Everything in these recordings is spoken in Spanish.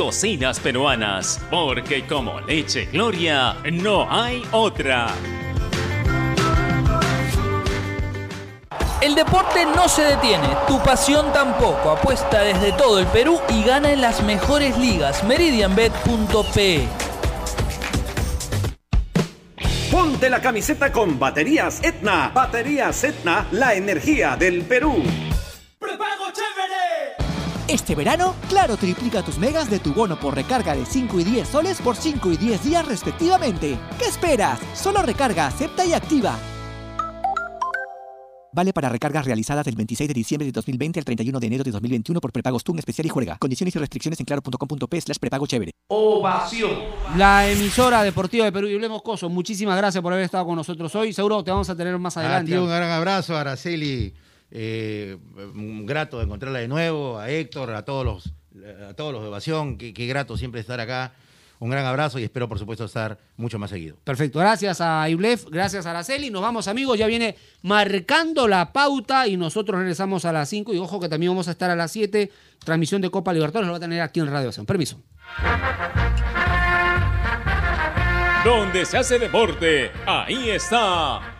cocinas peruanas, porque como leche Gloria no hay otra. El deporte no se detiene, tu pasión tampoco. Apuesta desde todo el Perú y gana en las mejores ligas. Meridianbet.pe Ponte la camiseta con baterías Etna. Baterías Etna, la energía del Perú. Este verano, Claro triplica tus megas de tu bono por recarga de 5 y 10 soles por 5 y 10 días respectivamente. ¿Qué esperas? Solo recarga, acepta y activa. Vale para recargas realizadas del 26 de diciembre de 2020 al 31 de enero de 2021 por prepagos TUN especial y juega. Condiciones y restricciones en claro.com.p slash prepago chévere. Ovación. La emisora deportiva de Perú y Hablemos Coso. Muchísimas gracias por haber estado con nosotros hoy. Seguro te vamos a tener más A adelante. ti un gran abrazo, Araceli. Eh, un grato de encontrarla de nuevo, a Héctor, a todos los, a todos los de Ovación. Qué, qué grato siempre estar acá. Un gran abrazo y espero, por supuesto, estar mucho más seguido. Perfecto, gracias a Iblef, gracias a Araceli. Nos vamos, amigos, ya viene marcando la pauta y nosotros regresamos a las 5. Y ojo que también vamos a estar a las 7. Transmisión de Copa Libertadores lo va a tener aquí en Radio Acción. Permiso. Donde se hace deporte, ahí está.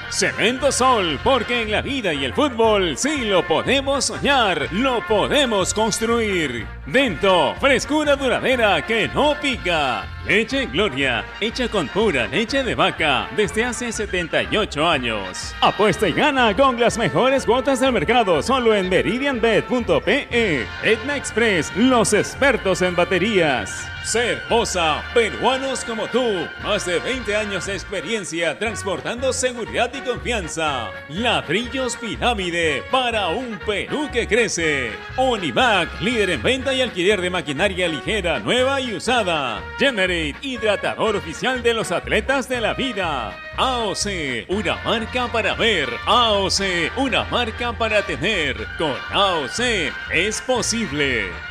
Cemento Sol, porque en la vida y el fútbol sí lo podemos soñar, lo podemos construir. Dento, frescura duradera que no pica. Leche Gloria, hecha con pura leche de vaca desde hace 78 años. Apuesta y gana con las mejores cuotas del mercado solo en meridianbet.pe. Etna Express, los expertos en baterías. Ser Posa, peruanos como tú. Más de 20 años de experiencia transportando seguridad y confianza. Ladrillos Pirámide para un Perú que crece. Onivac, líder en venta y alquiler de maquinaria ligera, nueva y usada. Generate, hidratador oficial de los atletas de la vida. AOC, una marca para ver. AOC, una marca para tener. Con AOC es posible.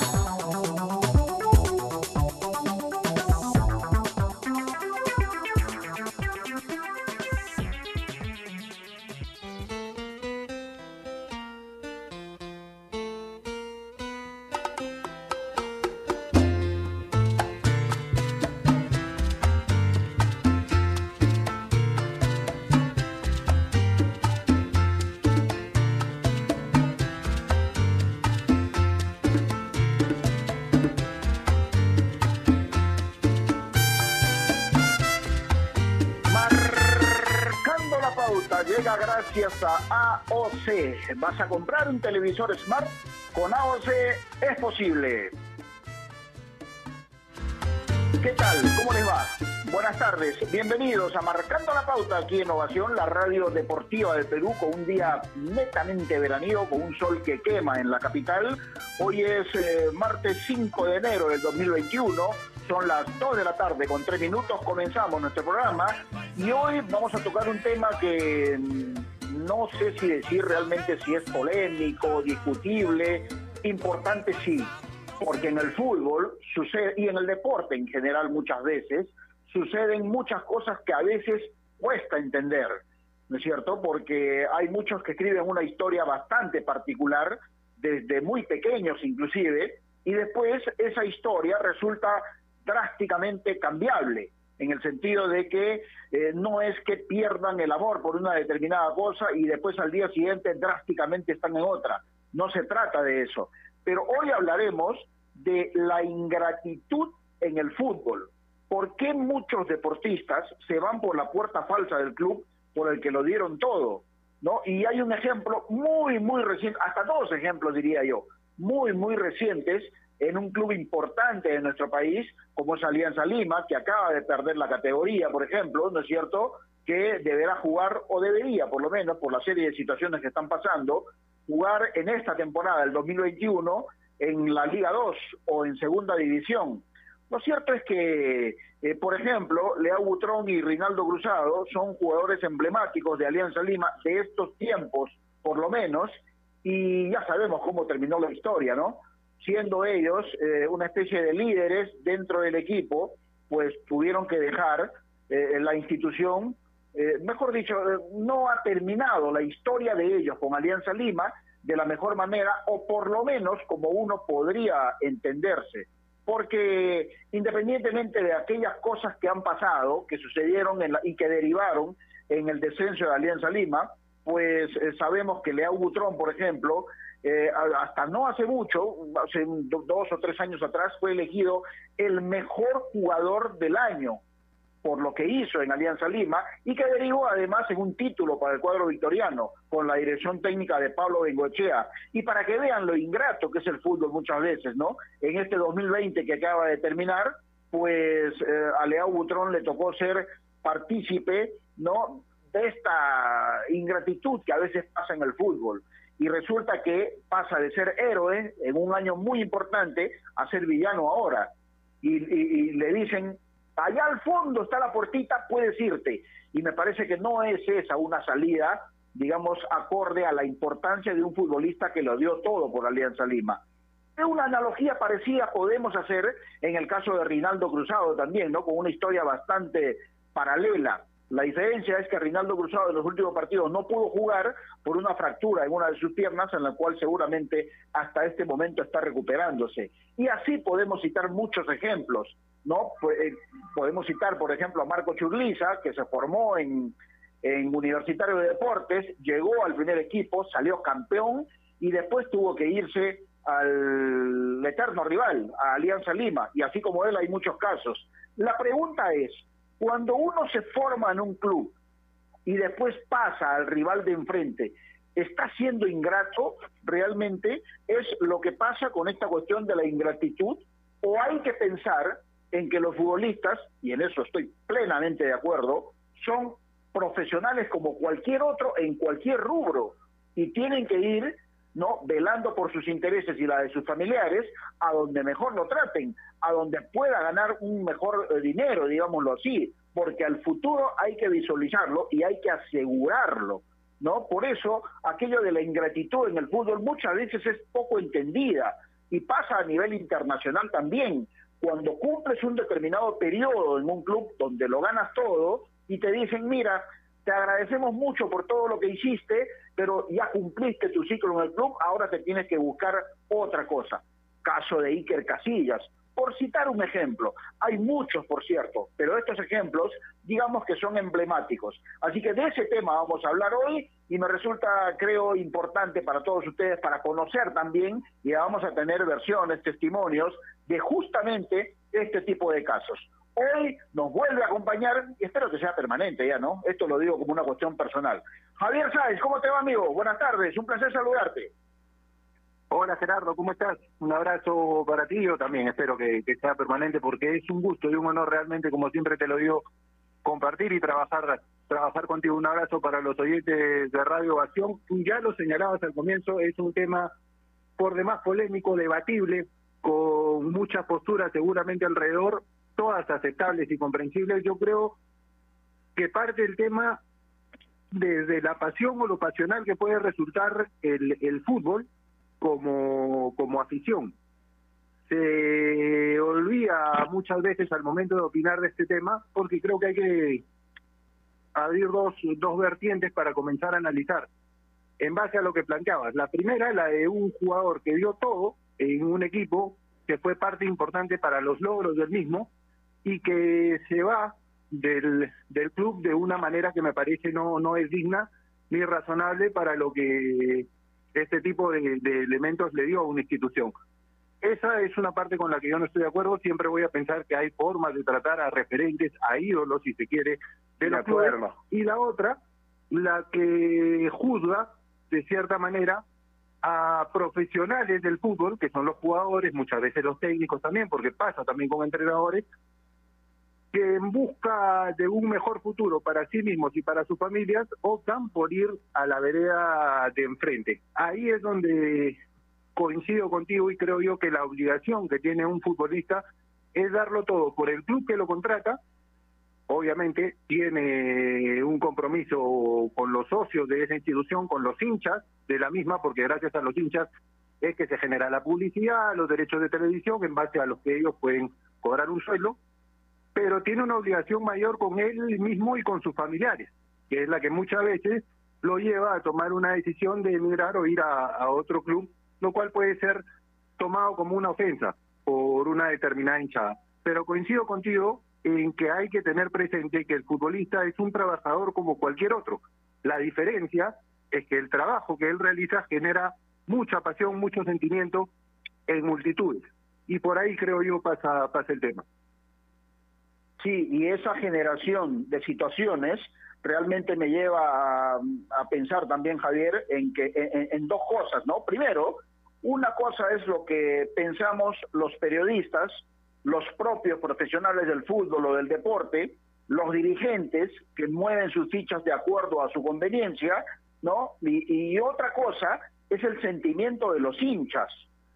¿Vas a comprar un televisor Smart? Con AOC es posible. ¿Qué tal? ¿Cómo les va? Buenas tardes. Bienvenidos a Marcando la Pauta aquí en Ovación, la radio deportiva del Perú, con un día netamente veraniego, con un sol que quema en la capital. Hoy es eh, martes 5 de enero del 2021. Son las 2 de la tarde con 3 minutos. Comenzamos nuestro programa y hoy vamos a tocar un tema que no sé si decir realmente si es polémico, discutible, importante sí, porque en el fútbol sucede, y en el deporte en general muchas veces, suceden muchas cosas que a veces cuesta entender, ¿no es cierto? Porque hay muchos que escriben una historia bastante particular, desde muy pequeños inclusive, y después esa historia resulta drásticamente cambiable, en el sentido de que eh, no es que pierdan el amor por una determinada cosa y después al día siguiente drásticamente están en otra. No se trata de eso. Pero hoy hablaremos de la ingratitud en el fútbol. ¿Por qué muchos deportistas se van por la puerta falsa del club por el que lo dieron todo? ¿no? Y hay un ejemplo muy, muy reciente, hasta dos ejemplos diría yo, muy, muy recientes en un club importante de nuestro país, como es Alianza Lima, que acaba de perder la categoría, por ejemplo, ¿no es cierto?, que deberá jugar, o debería por lo menos, por la serie de situaciones que están pasando, jugar en esta temporada, el 2021, en la Liga 2 o en Segunda División. Lo cierto es que, eh, por ejemplo, Leao Butrón y Rinaldo Cruzado son jugadores emblemáticos de Alianza Lima de estos tiempos, por lo menos, y ya sabemos cómo terminó la historia, ¿no? Siendo ellos eh, una especie de líderes dentro del equipo, pues tuvieron que dejar eh, la institución, mejor dicho, no ha terminado la historia de ellos con Alianza Lima de la mejor manera, o por lo menos como uno podría entenderse. Porque independientemente de aquellas cosas que han pasado, que sucedieron y que derivaron en el descenso de Alianza Lima, pues eh, sabemos que Leao Butrón, por ejemplo, eh, hasta no hace mucho, hace dos o tres años atrás, fue elegido el mejor jugador del año por lo que hizo en Alianza Lima y que derivó además en un título para el cuadro victoriano con la dirección técnica de Pablo Bengochea. Y para que vean lo ingrato que es el fútbol muchas veces, ¿no? En este 2020 que acaba de terminar, pues eh, a Leao Butrón le tocó ser partícipe, ¿no? De esta ingratitud que a veces pasa en el fútbol. Y resulta que pasa de ser héroe en un año muy importante a ser villano ahora. y le dicen allá al fondo está la puertita, puedes irte. Y me parece que no es esa una salida, digamos, acorde a la importancia de un futbolista que lo dio todo por Alianza Lima. Una analogía parecida podemos hacer en el caso de Rinaldo Cruzado también, ¿no? Con una historia bastante paralela. La diferencia es que Rinaldo Cruzado en los últimos partidos no pudo jugar por una fractura en una de sus piernas, en la cual seguramente hasta este momento está recuperándose. Y así podemos citar muchos ejemplos. ¿no? Pues, eh, podemos citar, por ejemplo, a Marco Churliza, que se formó en, en Universitario de Deportes, llegó al primer equipo, salió campeón y después tuvo que irse al eterno rival, a Alianza Lima, y así como él hay muchos casos. La pregunta es, cuando uno se forma en un club y después pasa al rival de enfrente, ¿está siendo ingrato realmente? ¿Es lo que pasa con esta cuestión de la ingratitud? ¿O hay que pensar en que los futbolistas, y en eso estoy plenamente de acuerdo, son profesionales como cualquier otro en cualquier rubro y tienen que ir no velando por sus intereses y la de sus familiares a donde mejor lo traten, a donde pueda ganar un mejor eh, dinero, digámoslo así, porque al futuro hay que visualizarlo y hay que asegurarlo, ¿no? Por eso aquello de la ingratitud en el fútbol muchas veces es poco entendida y pasa a nivel internacional también cuando cumples un determinado periodo en un club donde lo ganas todo y te dicen, mira, te agradecemos mucho por todo lo que hiciste, pero ya cumpliste tu ciclo en el club, ahora te tienes que buscar otra cosa. Caso de Iker Casillas, por citar un ejemplo. Hay muchos, por cierto, pero estos ejemplos, digamos que son emblemáticos. Así que de ese tema vamos a hablar hoy y me resulta, creo, importante para todos ustedes para conocer también y vamos a tener versiones, testimonios de justamente este tipo de casos. Hoy nos vuelve a acompañar, y espero que sea permanente ya, ¿no? Esto lo digo como una cuestión personal. Javier Sáez, ¿cómo te va, amigo? Buenas tardes, un placer saludarte. Hola Gerardo, ¿cómo estás? Un abrazo para ti, yo también espero que, sea permanente porque es un gusto y un honor realmente, como siempre te lo digo, compartir y trabajar trabajar contigo. Un abrazo para los oyentes de Radio Ovación. Ya lo señalabas al comienzo, es un tema por demás polémico, debatible, con muchas posturas seguramente alrededor, todas aceptables y comprensibles. Yo creo que parte del tema desde la pasión o lo pasional que puede resultar el, el fútbol, como, como afición. Se olvida muchas veces al momento de opinar de este tema porque creo que hay que abrir dos, dos vertientes para comenzar a analizar en base a lo que planteabas. La primera, la de un jugador que dio todo en un equipo que fue parte importante para los logros del mismo y que se va del, del club de una manera que me parece no, no es digna ni razonable para lo que este tipo de, elementos le dio a una institución. Esa es una parte con la que yo no estoy de acuerdo. Siempre voy a pensar que hay formas de tratar a referentes, a ídolos, si se quiere, de la Y la otra, la que juzga, de cierta manera, a profesionales del fútbol, que son los jugadores, muchas veces los técnicos también, porque pasa también con entrenadores, que en busca de un mejor futuro para sí mismos y para sus familias optan por ir a la vereda de enfrente. Ahí es donde coincido contigo y creo yo que la obligación que tiene un futbolista es darlo todo por el club que lo contrata. Obviamente tiene un compromiso con los socios de esa institución, con los hinchas de la misma, porque gracias a los hinchas es que se genera la publicidad, los derechos de televisión, en base a los que ellos pueden cobrar un sueldo pero tiene una obligación mayor con él mismo y con sus familiares, que es la que muchas veces lo lleva a tomar una decisión de emigrar o ir a, otro club, lo cual puede ser tomado como una ofensa por una determinada hinchada. Pero coincido contigo en que hay que tener presente que el futbolista es un trabajador como cualquier otro. La diferencia es que el trabajo que él realiza genera mucha pasión, mucho sentimiento en multitudes. Y por ahí creo yo pasa, el tema. Sí, y esa generación de situaciones realmente me lleva a, pensar también, Javier, en, que, en, dos cosas, ¿no? Primero, una cosa es lo que pensamos los periodistas, los propios profesionales del fútbol o del deporte, los dirigentes que mueven sus fichas de acuerdo a su conveniencia, ¿no? Y, otra cosa es el sentimiento de los hinchas,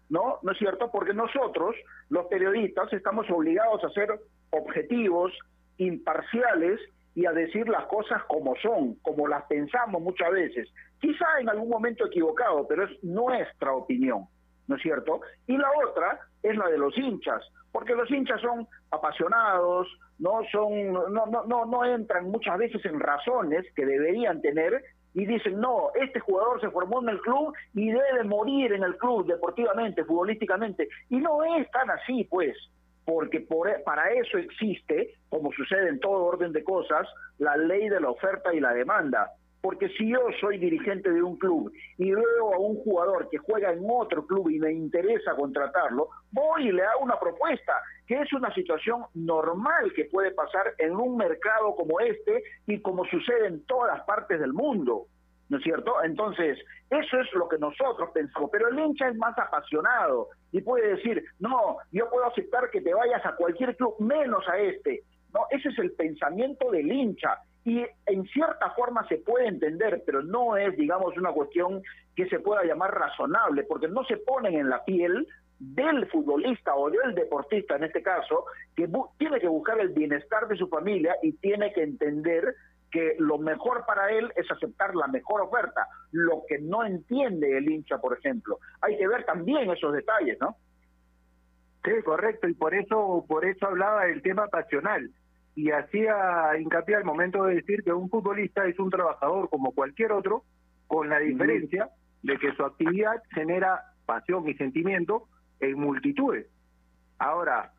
¿no? ¿No es cierto? Porque nosotros, los periodistas, estamos obligados a ser objetivos, imparciales y a decir las cosas como son, como las pensamos muchas veces. Quizá en algún momento equivocado, pero es nuestra opinión, ¿no es cierto? Y la otra es la de los hinchas, porque los hinchas son apasionados, no son no no no no entran muchas veces en razones que deberían tener y dicen, no, este jugador se formó en el club y debe morir en el club deportivamente, futbolísticamente. Y no es tan así, pues porque por, e, para eso existe, como sucede en todo orden de cosas, la ley de la oferta y la demanda. Porque si yo soy dirigente de un club y veo a un jugador que juega en otro club y me interesa contratarlo, voy y le hago una propuesta, que es una situación normal que puede pasar en un mercado como este y como sucede en todas partes del mundo. ¿No es cierto? Entonces, eso es lo que nosotros pensamos, pero el hincha es más apasionado y puede decir, no, yo puedo aceptar que te vayas a cualquier club, menos a este. No, ese es el pensamiento del hincha y en cierta forma se puede entender, pero no es, digamos, una cuestión que se pueda llamar razonable, porque no se ponen en la piel del futbolista o del deportista en este caso, que tiene que buscar el bienestar de su familia y tiene que entender que lo mejor para él es aceptar la mejor oferta, lo que no entiende el hincha, por ejemplo. Hay que ver también esos detalles, ¿no? Sí, correcto, y por eso, por eso hablaba del tema pasional y hacía hincapié al momento de decir que un futbolista es un trabajador como cualquier otro, con la diferencia de que su actividad genera pasión y sentimiento en multitudes. Ahora,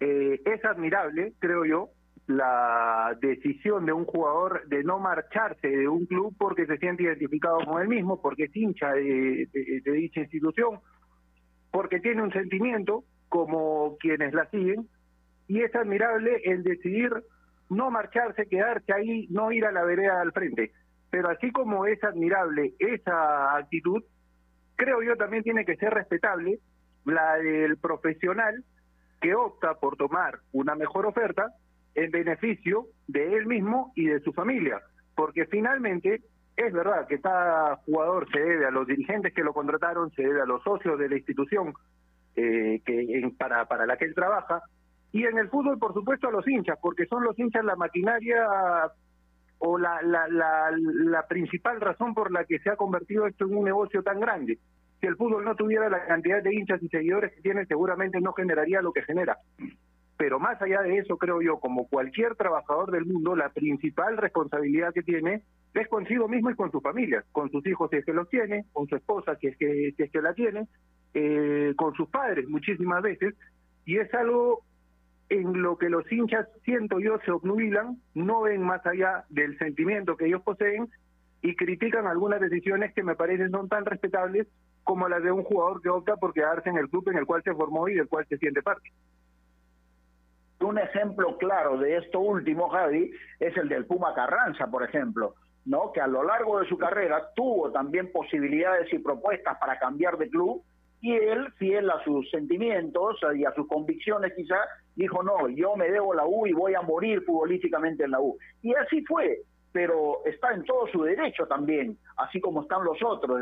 eh, es admirable, creo yo, la decisión de un jugador de no marcharse de un club porque se siente identificado con él mismo, porque es hincha de, dicha institución, porque tiene un sentimiento como quienes la siguen, y es admirable el decidir no marcharse, quedarse ahí, no ir a la vereda al frente. Pero así como es admirable esa actitud, creo yo también tiene que ser respetable la del profesional que opta por tomar una mejor oferta en beneficio de él mismo y de su familia, porque finalmente es verdad que cada jugador se debe a los dirigentes que lo contrataron, se debe a los socios de la institución eh, que para, para la que él trabaja, y en el fútbol, por supuesto, a los hinchas, porque son los hinchas la maquinaria o la, la, la, la principal razón por la que se ha convertido esto en un negocio tan grande. Si el fútbol no tuviera la cantidad de hinchas y seguidores que tiene, seguramente no generaría lo que genera pero más allá de eso, creo yo, como cualquier trabajador del mundo, la principal responsabilidad que tiene es consigo mismo y con su familia, con sus hijos si es que los tiene, con su esposa si es que, si es que la tiene, eh, con sus padres muchísimas veces, y es algo en lo que los hinchas, siento yo, se obnubilan, no ven más allá del sentimiento que ellos poseen y critican algunas decisiones que me parecen son tan respetables como las de un jugador que opta por quedarse en el club en el cual se formó y del cual se siente parte. Un ejemplo claro de esto último, Javi, es el del Puma Carranza, por ejemplo. ¿no? que a lo largo de su carrera tuvo también posibilidades y propuestas para cambiar de club y él, fiel a sus sentimientos y a sus convicciones quizá, dijo, no, yo me debo la U y voy a morir futbolísticamente en la U. Y así fue, pero está en todo su derecho también, así como están los otros,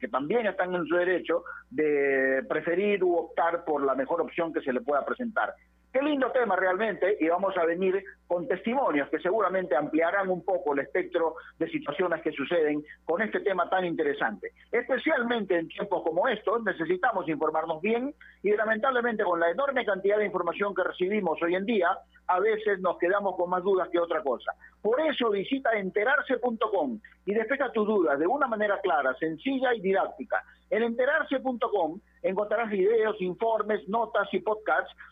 que también están en su derecho de preferir u optar por la mejor opción que se le pueda presentar. Qué lindo tema realmente y vamos a venir con testimonios que seguramente ampliarán un poco el espectro de situaciones que suceden con este tema tan interesante. Especialmente en tiempos como estos necesitamos informarnos bien y lamentablemente con la enorme cantidad de información que recibimos hoy en día, a veces nos quedamos con más dudas que otra cosa. Por eso visita enterarse.com y despeja tus dudas de una manera clara, sencilla y didáctica. En enterarse.com encontrarás videos, informes, notas y podcasts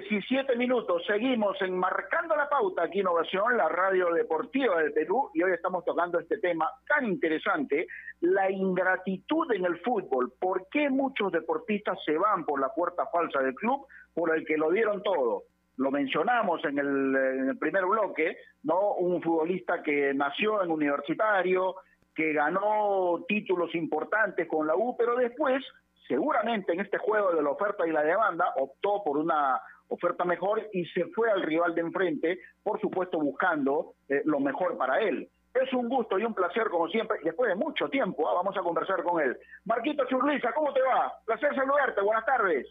17 minutos. Seguimos enmarcando la pauta aquí Innovación, la radio deportiva del Perú, y hoy estamos tocando este tema tan interesante, la ingratitud en el fútbol. ¿Por qué muchos deportistas se van por la puerta falsa del club por el que lo dieron todo? Lo mencionamos en el, en el primer bloque, ¿no? Un futbolista que nació en universitario, que ganó títulos importantes con la U, pero después seguramente en este juego de la oferta y la demanda optó por una oferta mejor y se fue al rival de enfrente, por supuesto buscando eh, lo mejor para él. Es un gusto y un placer, como siempre, después de mucho tiempo, ah, vamos a conversar con él. Marquito Churliza, ¿cómo te va? Placer saludarte, buenas tardes.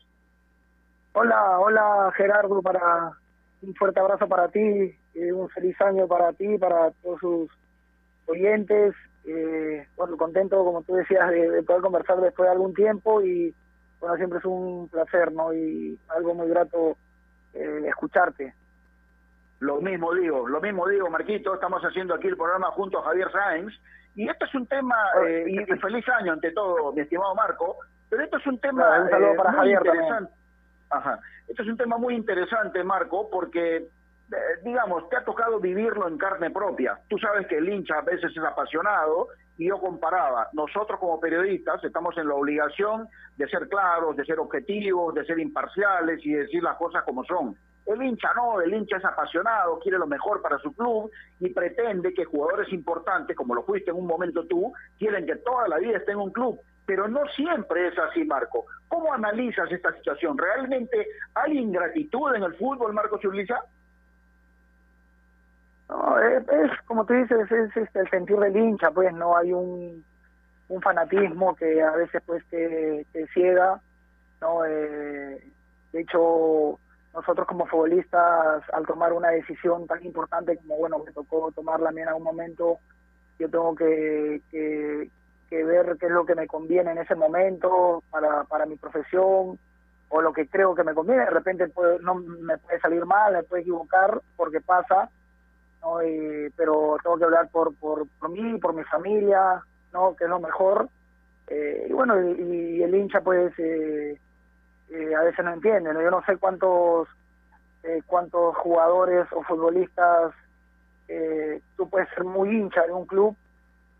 Hola, hola Gerardo, para un fuerte abrazo para ti, y un feliz año para ti, para todos sus oyentes eh, bueno, contento, como tú decías, de, poder conversar después de algún tiempo y bueno, siempre es un placer, ¿no? Y algo muy grato eh, escucharte. Lo mismo digo, lo mismo digo, Marquito, estamos haciendo aquí el programa junto a Javier Sáenz y esto es un tema, eh, y, feliz año ante todo, mi estimado Marco, pero esto es un tema un saludo para muy Javier interesante. Ajá. Esto es un tema muy interesante, Marco, porque eh, digamos, te ha tocado vivirlo en carne propia. Tú sabes que el hincha a veces es apasionado y yo comparaba, nosotros como periodistas estamos en la obligación de ser claros, de ser objetivos, de ser imparciales y decir las cosas como son. El hincha no, el hincha es apasionado, quiere lo mejor para su club y pretende que jugadores importantes, como lo fuiste en un momento tú, quieren que toda la vida esté en un club. Pero no siempre es así, Marco. ¿Cómo analizas esta situación? ¿Realmente hay ingratitud en el fútbol, Marco Churliza? No, es, como tú dices, es, este, el sentir del hincha, pues no hay un, un fanatismo que a veces pues te, ciega, no eh, de hecho nosotros como futbolistas al tomar una decisión tan importante como bueno me tocó tomarla a mí en algún momento yo tengo que, que, ver qué es lo que me conviene en ese momento para, para mi profesión o lo que creo que me conviene. De repente no me puede salir mal me puede equivocar porque pasa ¿no? Y- pero tengo que hablar por, por, por mí, por mi familia, ¿no? Que es lo mejor. Eh, y bueno, y, el hincha pues eh, eh, a veces no entiende, ¿no? Yo no sé cuántos eh, cuántos jugadores o futbolistas eh, tú puedes ser muy hincha de un club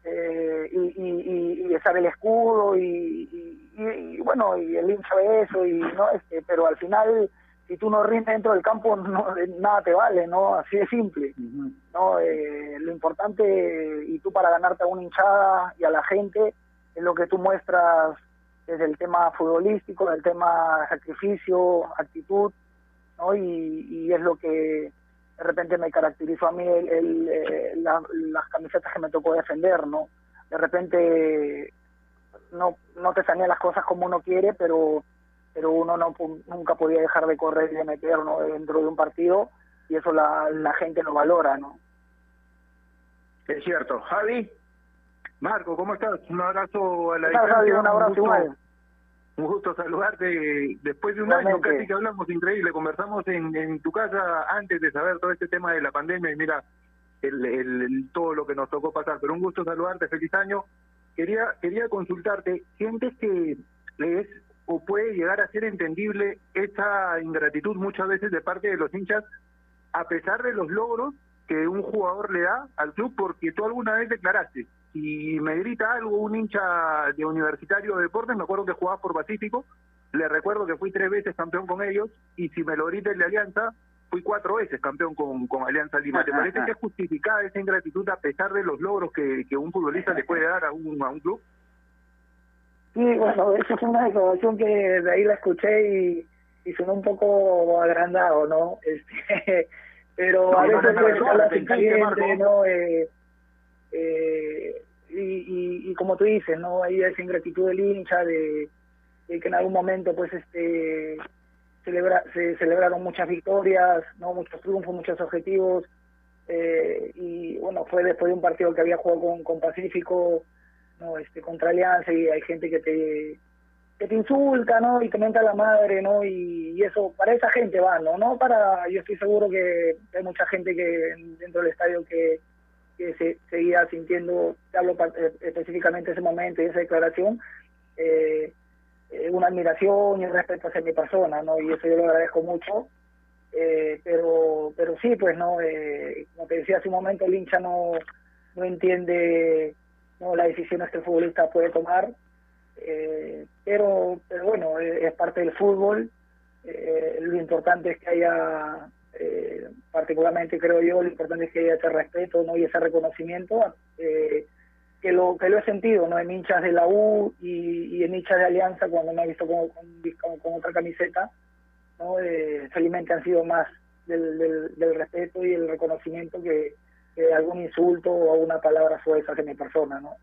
eh, y, y, y, besar el escudo y, y- bueno y el hincha eso y no este pero al final si tú no rindes dentro del campo no, nada te vale no así de simple no Eh, lo importante y tú para ganarte a una hinchada y a la gente es lo que tú muestras desde el tema futbolístico el tema sacrificio actitud ¿no? Y, y es lo que de repente me caracterizó a mí el, el, eh, la- las camisetas que me tocó defender, ¿no? De repente no, no te salían las cosas como uno quiere, pero pero uno no nunca podía dejar de correr y de meter ¿no? dentro de un partido y eso la, la gente lo valora, ¿no? Es cierto. Javi. Marco, ¿cómo estás? Un abrazo a la ¿Qué tal, distancia. Javi? Un abrazo gusto, igual. un gusto saludarte. Después de un Igualmente. año casi que hablamos, increíble. Conversamos en, en tu casa antes de saber todo este tema de la pandemia y mira el, el- el- todo lo que nos tocó pasar. Pero un gusto saludarte, feliz año. Quería, quería consultarte, ¿sientes que es o puede llegar a ser entendible esa ingratitud muchas veces de parte de los hinchas a pesar de los logros que un jugador le da al club, porque tú alguna vez declaraste, si me grita algo un hincha de Universitario de Deportes, me acuerdo que jugaba por Pacífico, le recuerdo que fui tres veces campeón con ellos, y si me lo grita el de Alianza, fui cuatro veces campeón con, con Alianza Lima. ¿Te parece que es justificada esa ingratitud a pesar de los logros que, que un futbolista le puede dar a un, a un club? Sí, bueno, eso fue una declaración que de ahí la escuché y, y sonó un poco agrandado, ¿no? Este, pero a veces pues, caliente, Marco. ¿no? Eh, eh, y, y, y como tú dices, ¿no? Hay esa ingratitud del hincha de, de que en algún momento, pues, este celebra, se celebraron muchas victorias, ¿no? Muchos triunfos, muchos objetivos. eh, y bueno, fue después de un partido que había jugado con, con Pacífico, no este contra Alianza y hay gente que te que te insulta no y te menta la madre no y, y eso para esa gente va no no para yo estoy seguro que hay mucha gente que dentro del estadio que, que se seguía sintiendo te hablo eh, específicamente ese momento y esa declaración eh, eh, una admiración y un respeto hacia mi persona no y eso yo lo agradezco mucho eh, pero pero sí pues no eh, como te decía hace un momento el hincha no no entiende no las decisiones que el futbolista puede tomar eh, pero pero bueno eh, es parte del fútbol. Eh, lo importante es que haya eh, particularmente creo yo lo importante es que haya ese respeto no y ese reconocimiento eh, que lo que lo he sentido no en hinchas de la U y, en hinchas de Alianza cuando me he visto con- con otra camiseta no Eh, felizmente han sido más del, del, del respeto y el reconocimiento que, que algún insulto o alguna palabra fuerte hacia mi persona no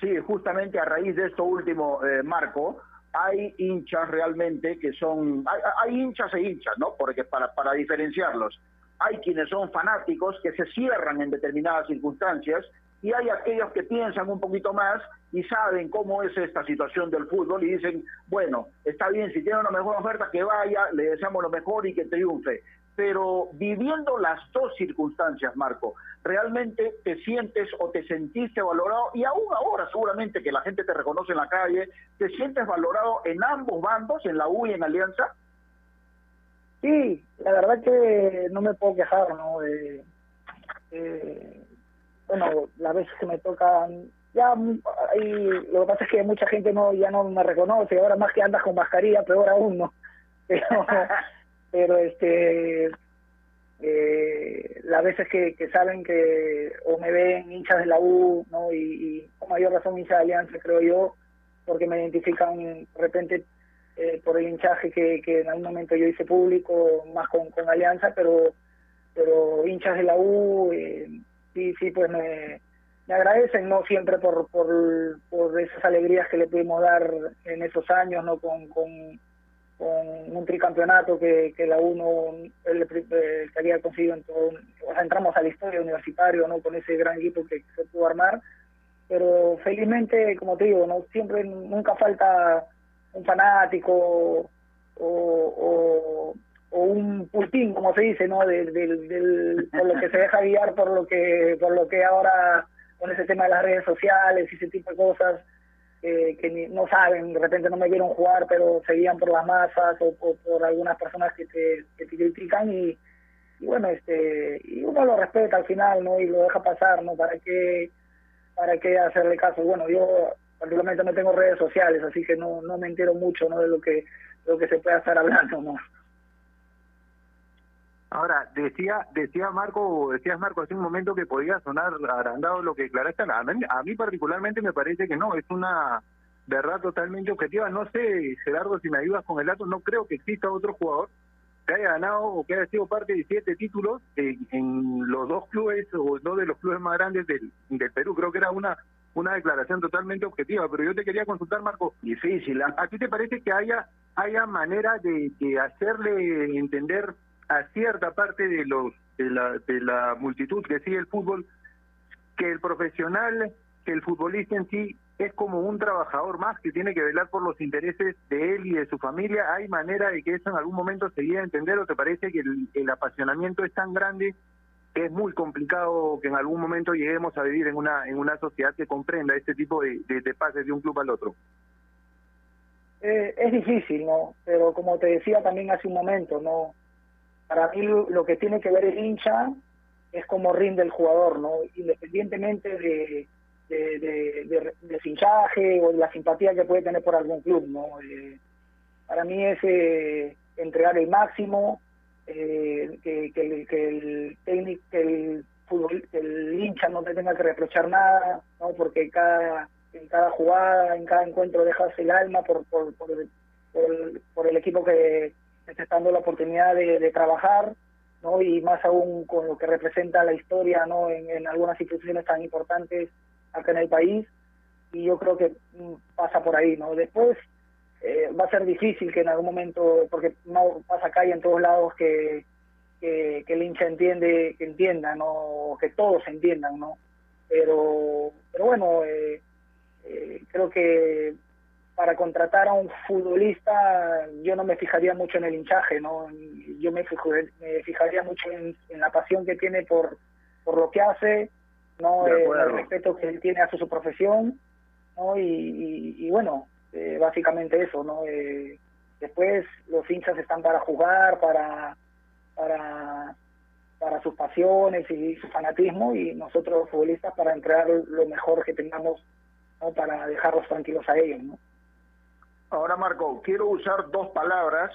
Sí, justamente a raíz de esto último, eh, Marco, hay hinchas realmente que son, hay, hay hinchas e hinchas, ¿no? Porque para, para diferenciarlos, hay quienes son fanáticos que se cierran en determinadas circunstancias y hay aquellos que piensan un poquito más y saben cómo es esta situación del fútbol y dicen, bueno, está bien, si tiene una mejor oferta, que vaya, le deseamos lo mejor y que triunfe. Pero viviendo las dos circunstancias, Marco, ¿realmente te sientes o te sentiste valorado? Y aún ahora, seguramente que la gente te reconoce en la calle, ¿te sientes valorado en ambos bandos, en la U y en Alianza? Sí, la verdad que no me puedo quejar, ¿no? Eh, eh, bueno, las veces que me tocan, ya mm, hay, lo que pasa es que mucha gente no ya no me reconoce, ahora más que andas con mascarilla, peor aún, ¿no? Pero, pero este, eh, las veces que, saben que o me ven hinchas de la U, ¿no? Y, y con mayor razón hinchas de Alianza, creo yo, porque me identifican de repente eh, por el hinchaje que, en algún momento yo hice público, más con, con Alianza, pero pero hinchas de la U, eh, sí, sí, pues me, me agradecen, ¿no? Siempre por, por, por esas alegrías que le pudimos dar en esos años, ¿no? Con, con un tricampeonato que, que la U no, el, eh, que había conseguido en todo, o sea, entramos a la historia universitario, ¿no? Con ese gran equipo que se pudo armar, pero felizmente, como te digo, no siempre, nunca falta un fanático o, o, un putín, como se dice, ¿no? De, del- del- por lo que se deja guiar por lo que por lo que ahora con ese tema de las redes sociales y ese tipo de cosas que ni- no saben, de repente no me vieron jugar, pero seguían por las masas o, por algunas personas que te, que te critican y, y bueno, este y uno lo respeta al final, ¿no? Y lo deja pasar, ¿no? ¿Para qué, para qué hacerle caso? Bueno, yo particularmente no tengo redes sociales, así que no, no me entero mucho, ¿no? De lo que, de lo que se pueda estar hablando, ¿no? Ahora, decía decía Marco, decías Marco hace un momento que podía sonar agrandado lo que declaraste. A mí, a mí particularmente me parece que no, es una verdad totalmente objetiva. No sé, Gerardo, si me ayudas con el dato, no creo que exista otro jugador que haya ganado o que haya sido parte de siete títulos en, en los dos clubes o dos de los clubes más grandes del, del Perú. Creo que era una una declaración totalmente objetiva, pero yo te quería consultar, Marco. Difícil. ¿A, a ti te parece que haya haya manera de, de hacerle entender a cierta parte de los de la, de la multitud que sigue el fútbol que el profesional, que el futbolista en sí es como un trabajador más que tiene que velar por los intereses de él y de su familia. ¿Hay manera de que eso en algún momento se llegue a entender o te parece que el, el apasionamiento es tan grande que es muy complicado que en algún momento lleguemos a vivir en una en una sociedad que comprenda este tipo de, de, de pases de un club al otro? Eh, es difícil, ¿no? Pero como te decía también hace un momento, ¿no? Para mí lo que tiene que ver el hincha es cómo rinde el jugador, ¿no? Independientemente de, de, de, hinchaje o de la simpatía que puede tener por algún club, ¿no? Eh, para mí es eh, entregar el máximo, eh, que, que el, que el técnico, que el, futbol- que el hincha no te tenga que reprochar nada, ¿no? Porque cada, en cada jugada, en cada encuentro dejas el alma por, por, por, por, por el equipo que te está dando la oportunidad de, de trabajar, ¿no? Y más aún con lo que representa la historia, ¿no? En, en algunas instituciones tan importantes acá en el país. Y yo creo que mm, pasa por ahí, ¿no? Después eh, va a ser difícil que en algún momento, porque no pasa acá y en todos lados que, que, que el hincha entiende, que entienda, ¿no? Que todos entiendan, ¿no? Pero, pero bueno, eh, eh, creo que para contratar a un futbolista yo no me fijaría mucho en el hinchaje, ¿no? Yo me, fijo- me fijaría mucho en, en la pasión que tiene por, por lo que hace, ¿no? Eh, el respeto que él tiene hacia su profesión, ¿no? Y, y- y bueno, eh, básicamente eso, ¿no? Eh, después los hinchas están para jugar, para, para, para sus pasiones y su fanatismo y nosotros los futbolistas para entregar lo mejor que tengamos ¿no? para dejarlos tranquilos a ellos, ¿no? Ahora, Marco, quiero usar dos palabras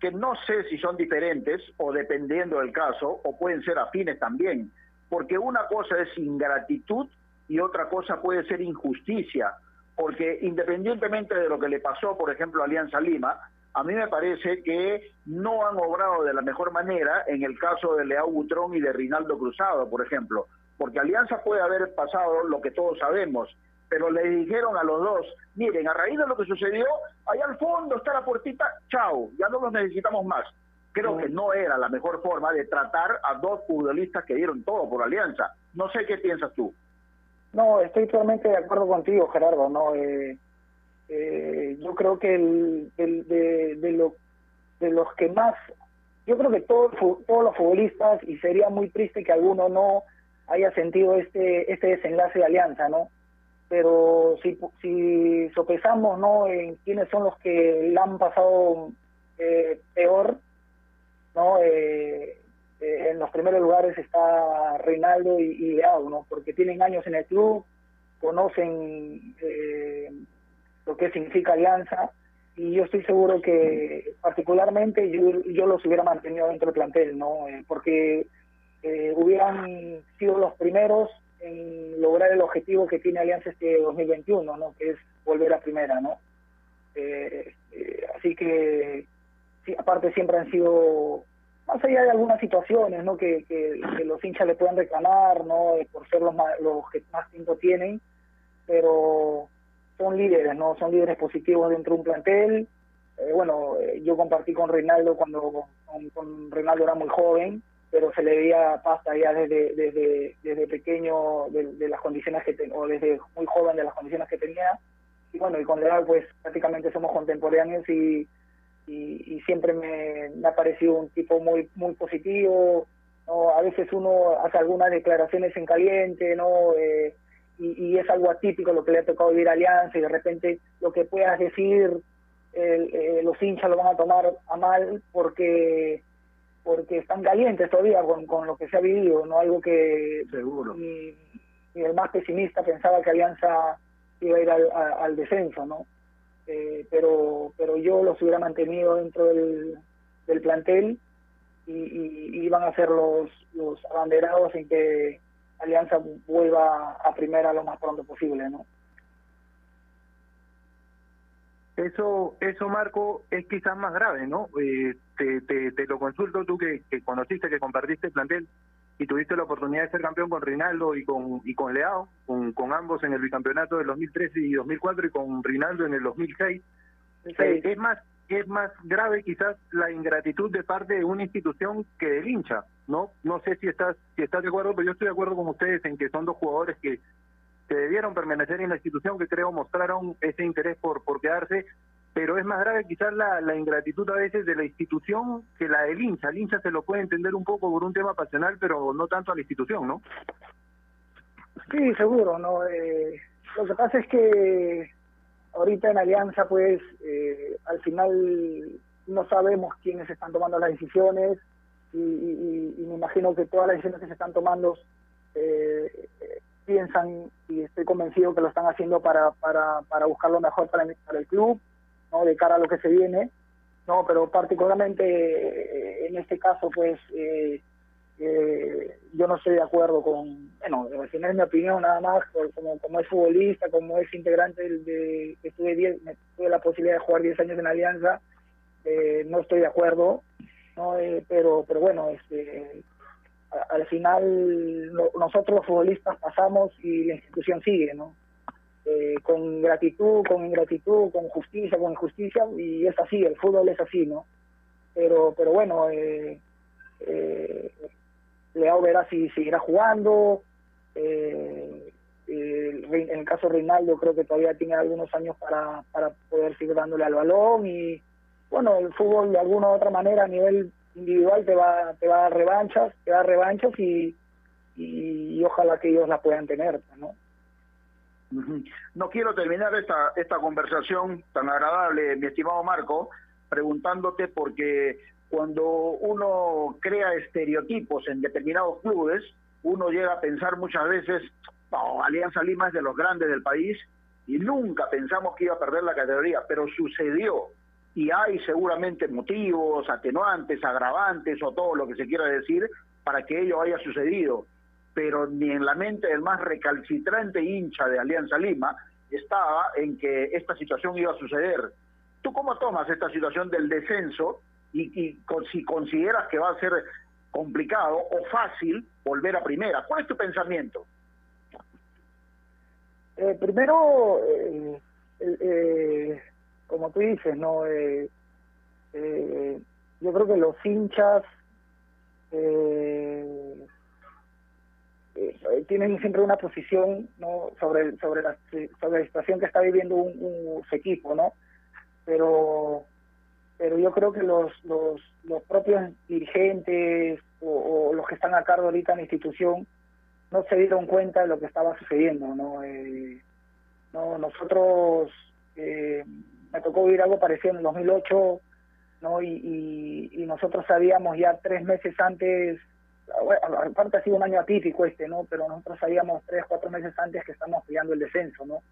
que no sé si son diferentes o dependiendo del caso, o pueden ser afines también, porque una cosa es ingratitud y otra cosa puede ser injusticia, porque independientemente de lo que le pasó, por ejemplo, a Alianza Lima, a mí me parece que no han obrado de la mejor manera en el caso de Leao Butrón y de Rinaldo Cruzado, por ejemplo, porque Alianza puede haber pasado lo que todos sabemos, pero le dijeron a los dos, miren, a raíz de lo que sucedió, allá al fondo está la puertita, chao, ya no los necesitamos más. Creo que no era la mejor forma de tratar a dos futbolistas que dieron todo por Alianza. No sé qué piensas tú. No, estoy totalmente de acuerdo contigo, Gerardo. No, eh, eh, yo creo que el, del- de, de, lo- de los que más, yo creo que todos, todos los futbolistas y sería muy triste que alguno no haya sentido este este desenlace de Alianza, ¿no? Pero si si sopesamos, ¿no? En quiénes son los que la han pasado eh, peor, ¿no? Eh, eh, en los primeros lugares está Reinaldo y, y Leao, ¿no? Porque tienen años en el club, conocen eh, lo que significa alianza y yo estoy seguro que particularmente yo, yo los hubiera mantenido dentro del plantel, ¿no? Eh, porque hubieran sido los primeros en lograr el objetivo que tiene Alianza este 2021, ¿no? Que es volver a primera, ¿no? Eh, eh, así que aparte siempre han sido más allá de algunas situaciones no que, los hinchas le puedan reclamar no Eh, por ser los, ma- los que más tiempo tienen pero son líderes no son líderes positivos dentro de un plantel Eh, bueno yo compartí con Reinaldo cuando con, con Reinaldo era muy joven pero se le veía pasta ya desde desde desde pequeño de, las condiciones que o desde muy joven de las condiciones que tenía y bueno y con Leal pues prácticamente somos contemporáneos y y, y siempre me, me, ha parecido un tipo muy muy positivo. ¿no? A veces uno hace algunas declaraciones en caliente, ¿no? Eh, y, y, es algo atípico lo que le ha tocado vivir a Alianza y de repente lo que puedas decir, eh, los hinchas lo van a tomar a mal porque porque están calientes todavía con, con lo que se ha vivido, no algo que Seguro. Ni, ni el más pesimista pensaba que Alianza iba a ir al, a, al descenso, ¿no? Eh, pero pero yo los hubiera mantenido dentro del, del plantel y, y, y, iban a ser los, los abanderados en que Alianza vuelva a primera lo más pronto posible, ¿no? Eso, eso Marco, es quizás más grave, ¿no? Eh, te, te, te, lo consulto tú que, que, conociste, que compartiste el plantel y tuviste la oportunidad de ser campeón con Rinaldo y con y con Leao, con, con ambos en el bicampeonato del 2013 y 2004 y con Rinaldo en el 2006. Sí. Eh, es más es más grave quizás la ingratitud de parte de una institución que del hincha, ¿no? No sé si estás si estás de acuerdo, pero yo estoy de acuerdo con ustedes en que son dos jugadores que que debieron permanecer en la institución, que creo mostraron ese interés por, por quedarse, pero es más grave quizás la, ingratitud a veces de la institución que la del hincha. El hincha se lo puede entender un poco por un tema pasional, pero no tanto a la institución, ¿no? Sí, seguro, ¿no? Eh, lo que pasa es que ahorita en Alianza, pues, eh, al final no sabemos quiénes están tomando las decisiones y, me imagino que todas las decisiones que se están tomando eh, piensan y estoy convencido que lo están haciendo para, para, para buscar lo mejor para, para el club, de cara a lo que se viene, no pero particularmente eh, en este caso pues eh, eh, yo no estoy de acuerdo con, bueno, al final mi opinión nada más, como, como es futbolista, como es integrante de, que estuve, diez, tuve la posibilidad de jugar 10 años en Alianza, eh, no estoy de acuerdo, no eh, pero pero bueno, este al final no, nosotros los futbolistas pasamos y la institución sigue, ¿no? Eh, con gratitud, con ingratitud, con justicia, con injusticia, y es así, el fútbol es así, ¿no? Pero, pero bueno, eh, eh, Leao verá si seguirá jugando, eh, en el caso de Reinaldo creo que todavía tiene algunos años para, para poder seguir dándole al balón, y bueno, el fútbol de alguna u otra manera a nivel individual te va te va a dar revanchas, te va a dar revanchas y, y ojalá que ellos la puedan tener, ¿no? No quiero terminar esta esta conversación tan agradable, mi estimado Marco, preguntándote porque cuando uno crea estereotipos en determinados clubes, uno llega a pensar muchas veces, no, Alianza Lima es de los grandes del país y nunca pensamos que iba a perder la categoría, pero sucedió. Y hay seguramente motivos, atenuantes, agravantes o todo lo que se quiera decir para que ello haya sucedido, pero ni en la mente del más recalcitrante hincha de Alianza Lima estaba en que esta situación iba a suceder. ¿Tú cómo tomas esta situación del descenso y, y si consideras que va a ser complicado o fácil volver a primera? ¿Cuál es tu pensamiento? Eh, primero, eh, eh, como tú dices, no, eh, eh, yo creo que los hinchas eh, tienen siempre una posición, no, sobre sobre la sobre la situación que está viviendo un, su equipo, no, pero pero yo creo que los los, los propios dirigentes o, los que están a cargo ahorita en la institución no se dieron cuenta de lo que estaba sucediendo, no, eh, no nosotros eh, me tocó vivir algo parecido en el 2008, ¿no? Y, y, nosotros sabíamos ya tres meses antes, aparte ha sido un año atípico este, ¿no? Pero nosotros sabíamos tres, cuatro meses antes que estamos peleando el descenso, ¿no?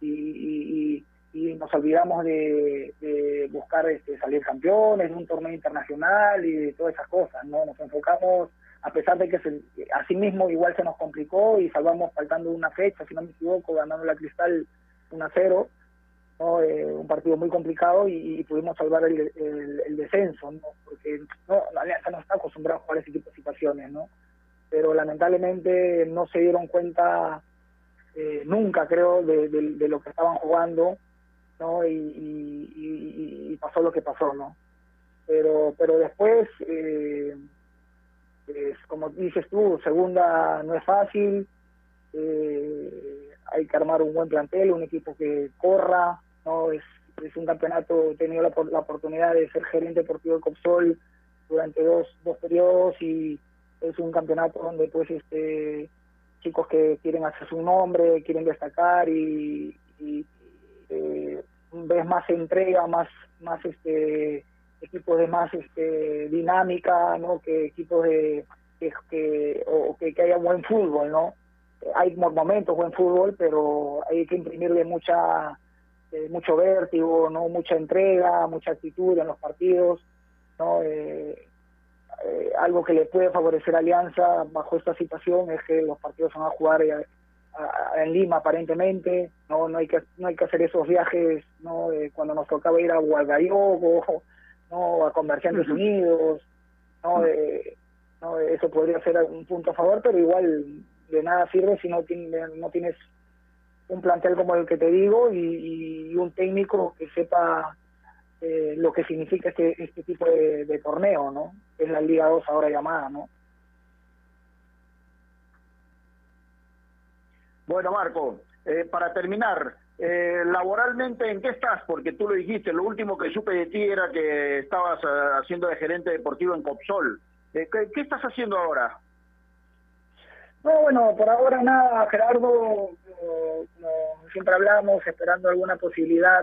Y, y, y nos olvidamos de, de buscar este, salir campeones, un torneo internacional y de todas esas cosas, ¿no? Nos enfocamos, a pesar de que se, así mismo igual se nos complicó y salvamos faltando una fecha, si no me equivoco, ganando la Cristal 1 a 0, ¿no? Eh, un partido muy complicado y, pudimos salvar el, el, el, descenso, ¿no? porque no, la Alianza no está acostumbrada a jugar ese tipo de situaciones, ¿no? pero lamentablemente no se dieron cuenta eh, nunca, creo, de, lo que estaban jugando ¿no? Y, pasó lo que pasó, ¿no? Pero, pero después, eh, como dices tú, segunda no es fácil, eh, hay que armar un buen plantel, un equipo que corra, no es es un campeonato, he tenido la, la oportunidad de ser gerente deportivo de Copsol durante dos, dos periodos y es un campeonato donde pues este chicos que quieren hacer su nombre, quieren destacar y, y eh, ves más entrega, más más este equipos de más este dinámica, ¿no? Que equipos de que, o que, que haya buen fútbol, ¿no? Hay momentos buen fútbol, pero hay que imprimirle mucha eh, mucho vértigo, no mucha entrega, mucha actitud en los partidos, no eh, eh, algo que le puede favorecer a Alianza bajo esta situación es que los partidos van a jugar en Lima aparentemente, no no hay que no hay que hacer esos viajes, no cuando nos tocaba ir a Hualgayogo, no a Comerciantes Unidos, no, no eso podría ser un punto a favor, pero igual de nada sirve si no, no tienes un plantel como el que te digo y, un técnico que sepa eh, lo que significa este, este tipo de, torneo, ¿no? Es la Liga 2 ahora llamada, ¿no? Bueno, Marco, eh, para terminar, eh, laboralmente, ¿en qué estás? Porque tú lo dijiste, lo último que supe de ti era que estabas haciendo de gerente deportivo en Copsol. ¿qué, ¿Qué estás haciendo ahora? No, bueno, por ahora nada, Gerardo, como, siempre hablamos, esperando alguna posibilidad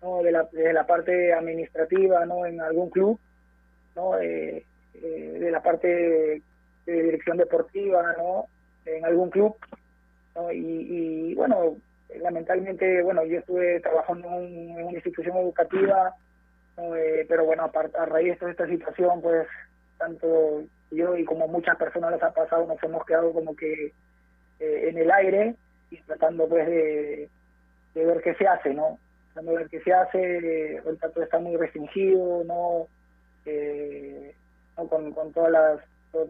¿no? de, la, de la parte administrativa no en algún club, ¿no? Eh, eh, de la parte de dirección deportiva no en algún club ¿no? Y, bueno lamentablemente bueno yo estuve trabajando en, una institución educativa eh, pero bueno a, a raíz de esta situación pues tanto yo y como muchas personas les ha pasado, nos hemos quedado como que eh, en el aire y tratando pues de, ver qué se hace, ¿no? Tratando de ver qué se hace, ahorita todo está muy restringido, ¿no? Eh, Con, con todas las,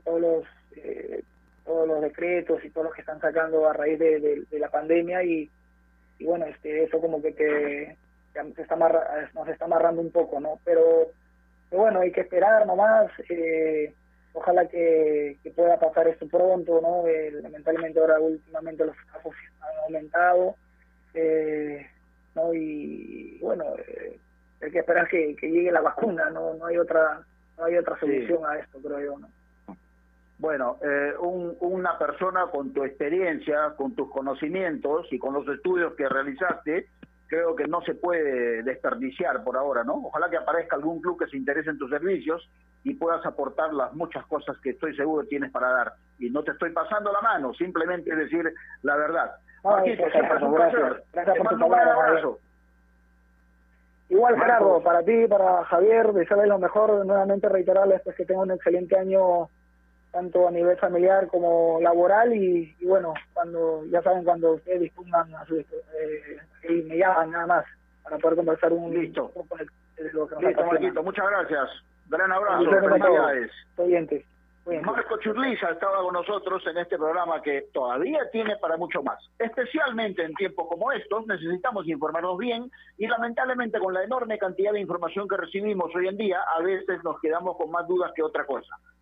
todos los eh, todos los decretos y todos los que están sacando a raíz de, la pandemia y, y, bueno, este eso como que te, se está nos está amarrando un poco, ¿no? Pero, pero bueno, hay que esperar nomás. Eh, ojalá que, pueda pasar esto pronto, ¿no? Eh, lamentablemente ahora últimamente los casos han aumentado, eh, ¿no? Y bueno, eh, hay que esperar que, llegue la vacuna, ¿no? No hay otra, no hay otra solución a esto, creo yo, ¿no? Bueno, una persona con tu experiencia, con tus conocimientos y con los estudios que realizaste, creo que no se puede desperdiciar por ahora, ¿no? Ojalá que aparezca algún club que se interese en tus servicios y puedas aportar las muchas cosas que estoy seguro tienes para dar. Y no te estoy pasando la mano, simplemente decir la verdad. gracias, por tu abrazo. Igual, Gerardo, para ti, para Javier, desearles lo mejor, nuevamente reiterarles pues, que tengan un excelente año tanto a nivel familiar como laboral y, bueno, cuando ya saben, cuando ustedes dispongan a su, eh, y me llaman nada más para poder conversar un listo. listo, Marquito, muchas gracias. Gran abrazo, felicidades. Oyentes. Marco Churliza estaba con nosotros en este programa que todavía tiene para mucho más. Especialmente en tiempos como estos necesitamos informarnos bien y lamentablemente con la enorme cantidad de información que recibimos hoy en día a veces nos quedamos con más dudas que otra cosa.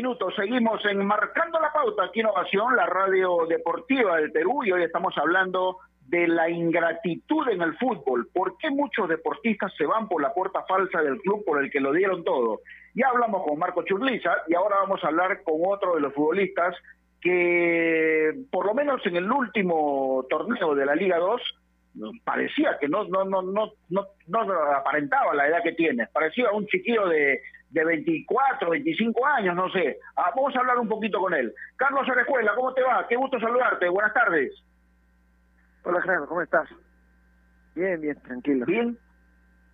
Minutos. Seguimos en Marcando la Pauta aquí en Ovación, la radio deportiva del Perú, y hoy estamos hablando de la ingratitud en el fútbol. ¿Por qué muchos deportistas se van por la puerta falsa del club por el que lo dieron todo? Ya hablamos con Marco Churliza y ahora vamos a hablar con otro de los futbolistas que, por lo menos en el último torneo de la Liga 2, parecía que no, no, no, no, no, no aparentaba la edad que tiene. Parecía un chiquillo de, de 24, 25 años, no sé. Ah, vamos a hablar un poquito con él. Carlos Orejuela, ¿cómo te va? Qué gusto saludarte. Buenas tardes. Hola, Gerardo, ¿cómo estás? Bien, bien, tranquilo. Bien,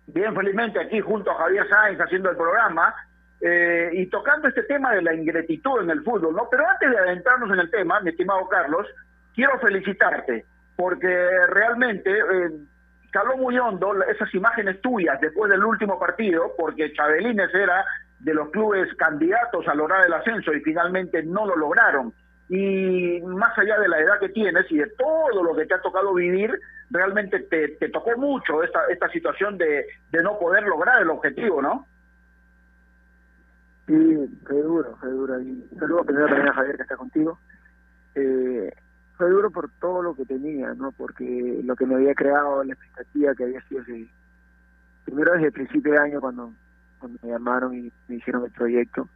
bien, felizmente aquí junto a Javier Sáenz haciendo el programa eh, y tocando este tema de la ingratitud en el fútbol, ¿no? Pero antes de adentrarnos en el tema, mi estimado Carlos, quiero felicitarte porque realmente eh, caló muy hondo esas imágenes tuyas después del último partido, porque Chabelines era de los clubes candidatos a lograr el ascenso y finalmente no lo lograron y más allá de la edad que tienes y de todo lo que te ha tocado vivir, realmente te, te tocó mucho esta, esta situación de, de no poder lograr el objetivo, ¿no? Sí, fue duro, fue duro. Y saludo primero también a Javier que está contigo. Eh, fue duro por todo lo que tenía, ¿no? Porque lo que me había creado, la expectativa que había sido desde, primero desde el principio de año cuando, me llamaron y me hicieron el proyecto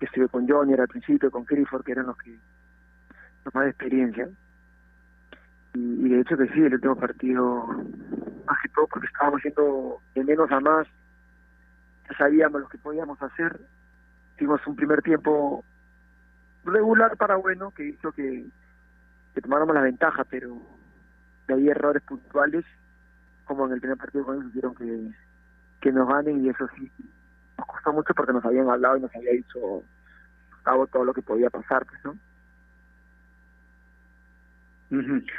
estuve con Johnny al principio, con Clifford, que eran los que los más de experiencia. Y, de hecho que sí, el último partido, más que todo porque estábamos yendo de menos a más, ya sabíamos lo que podíamos hacer. Tuvimos un primer tiempo regular para bueno, que hizo que, que tomáramos la ventaja, pero había errores puntuales, como en el primer partido ellos hicieron que, que nos ganen y eso sí nos costó mucho porque nos habían hablado y nos había dicho cabo todo lo que podía pasar, pues, ¿no?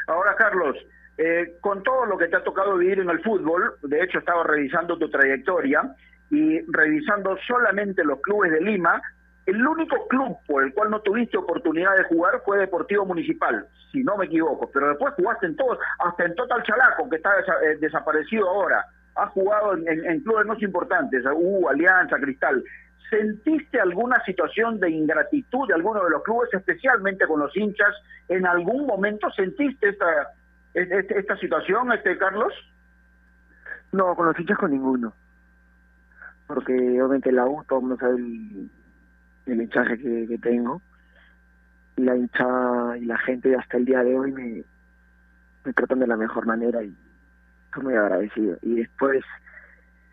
Ahora, Carlos, eh, con todo lo que te ha tocado vivir en el fútbol, de hecho estaba revisando tu trayectoria y revisando solamente los clubes de Lima, el único club por el cual no tuviste oportunidad de jugar fue Deportivo Municipal, si no me equivoco, pero después jugaste en todos, hasta en Total Chalaco, que está eh, desaparecido ahora has jugado en, clubes más importantes, U, Alianza, Cristal. ¿Sentiste alguna situación de ingratitud de alguno de los clubes, especialmente con los hinchas? ¿En algún momento sentiste esta, esta, esta situación, este Carlos? No, con los hinchas con ninguno. Porque obviamente la U, todo el mundo el hinchaje que, que tengo. La hinchada y la gente hasta el día de hoy me, me tratan de la mejor manera y estoy muy agradecido. Y después,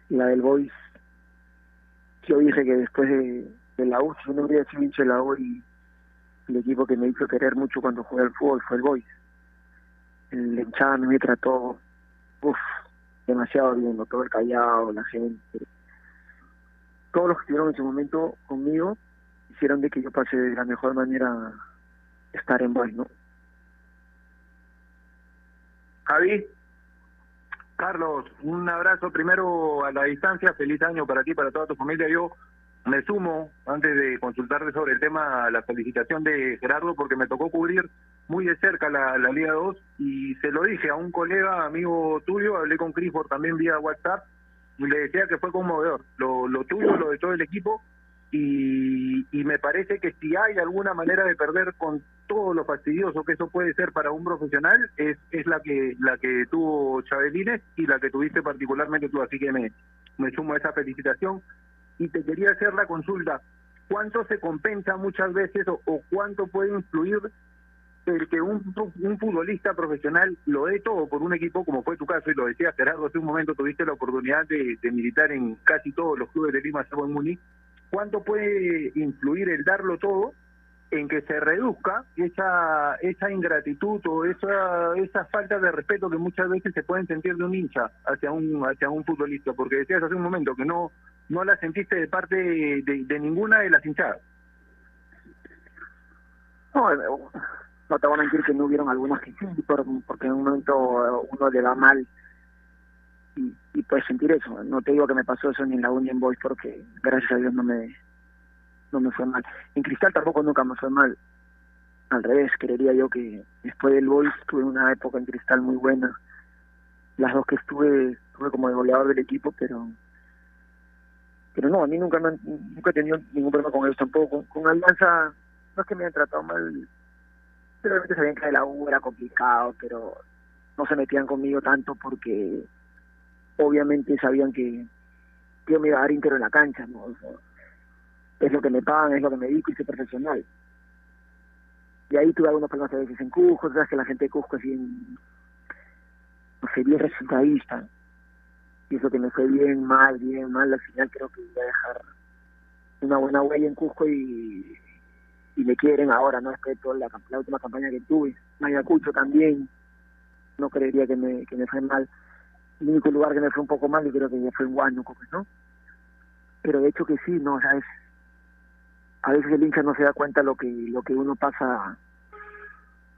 la del Boys, yo dije que después de, la U, yo no hubiera sido hincha de la U, y el equipo que me hizo querer mucho cuando jugué al fútbol fue el Boys. El hinchada me trató, uff, demasiado bien, todo el callado, la gente. Todos los que estuvieron en ese momento conmigo hicieron de que yo pase de la mejor manera estar en Boys, ¿no? Javi. Carlos, un abrazo primero a la distancia, feliz año para ti, para toda tu familia. Yo me sumo, antes de consultarte sobre el tema, a la felicitación de Gerardo, porque me tocó cubrir muy de cerca la, Liga 2 y se lo dije a un colega, amigo tuyo, hablé con Clifford también vía WhatsApp y le decía que fue conmovedor, lo, lo tuyo, lo de todo el equipo y, y me parece que si hay alguna manera de perder con todo lo fastidioso que eso puede ser para un profesional es, es la que la que tuvo Chabelines y la que tuviste particularmente tú, así que me, me sumo a esa felicitación. Y te quería hacer la consulta, ¿cuánto se compensa muchas veces o, cuánto puede influir el que un, un futbolista profesional lo dé todo por un equipo como fue tu caso y lo decía Gerardo hace un momento tuviste la oportunidad de, de militar en casi todos los clubes de Lima salvo en Muni ¿cuánto puede influir el darlo todo en que se reduzca esa esa ingratitud o esa esa falta de respeto que muchas veces se pueden sentir de un hincha hacia un hacia un futbolista porque decías hace un momento que no no la sentiste de parte de, ninguna de las hinchadas. No, eh, no te voy a mentir que no hubieron algunas que sí, por- porque en un momento eh, uno le va mal y, y puedes sentir eso. No te digo que me pasó eso ni en la Union Boys porque gracias a Dios no me no me fue mal. En Cristal tampoco nunca me fue mal. Al revés, creería yo que después del Boys tuve una época en Cristal muy buena. Las dos que estuve, estuve como el goleador del equipo, pero pero no, a mí nunca me nunca he tenido ningún problema con ellos tampoco. Con Alianza no es que me hayan tratado mal, pero realmente sabían que la U era complicado, pero no se metían conmigo tanto porque obviamente sabían que, yo me iba a dar íntegro en la cancha, ¿no? O es lo que me pagan, es lo que me dedico y soy profesional. Y ahí tuve algunos problemas a veces en Cusco, sabes que la gente de Cusco es bien, no sé, bien resultadista. Y eso que me fue bien, mal, bien, mal, al final creo que voy a dejar una buena huella en Cusco y, y me quieren ahora, ¿no? Después de toda la, la última campaña que tuve. Mayacucho también, no creería que me, que me fue mal. El único lugar que me fue un poco mal, yo creo que fue en Huánuco, pues, ¿no? Pero de hecho que sí, ¿no? O sea, es, a veces el hincha no se da cuenta lo que lo que uno pasa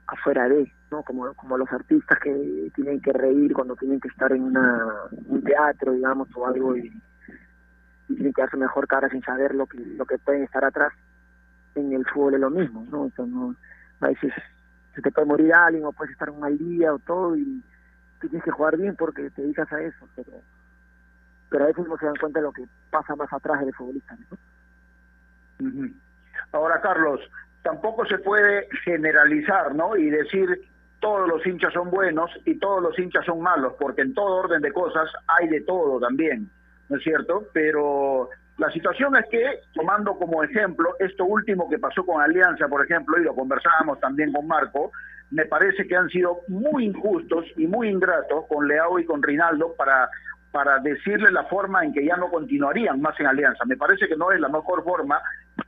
afuera de, ¿no? Como, como los artistas que tienen que reír cuando tienen que estar en una, un teatro, digamos, o algo y, y tienen que dar su mejor cara sin saber lo que lo que pueden estar atrás. En el fútbol es lo mismo, ¿no? No a veces se te puede morir alguien o puedes estar un mal día o todo y tienes que jugar bien porque te dedicas a eso, pero pero a veces no se dan cuenta de lo que pasa más atrás del futbolista, ¿no? Ahora, Carlos, tampoco se puede generalizar, ¿no? Y decir todos los hinchas son buenos y todos los hinchas son malos, porque en todo orden de cosas hay de todo también, ¿no es cierto? Pero la situación es que, tomando como ejemplo esto último que pasó con Alianza, por ejemplo, y lo conversábamos también con Marco, me parece que han sido muy injustos y muy ingratos con Leao y con Rinaldo para para decirle la forma en que ya no continuarían más en Alianza. Me parece que no es la mejor forma,